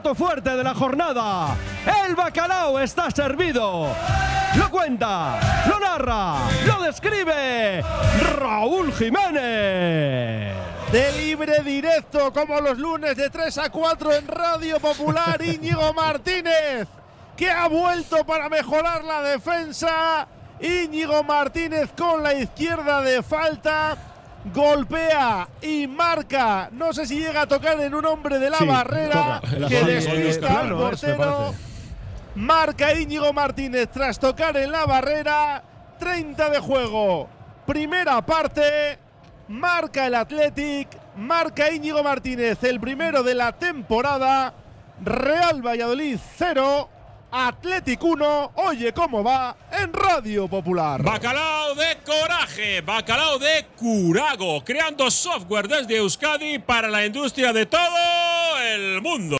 plato fuerte de la jornada, el bacalao está servido. Lo cuenta, lo narra, lo describe Raúl Jiménez. De libre directo, como los lunes de 3 a 4 en Radio Popular, Íñigo Martínez, que ha vuelto para mejorar la defensa. Íñigo Martínez con la izquierda de falta. Golpea y marca. No sé si llega a tocar en un hombre de la Sí, barrera toca. que despista al portero. Marca Íñigo Martínez tras tocar en la barrera. 30 de juego. Primera parte. Marca el Athletic. Marca Íñigo Martínez, el primero de la temporada. Real Valladolid 0. Athletic 1. Oye cómo va en Radio Popular. Bacalao de coraje, bacalao de curago, creando software desde Euskadi para la industria de todo el mundo.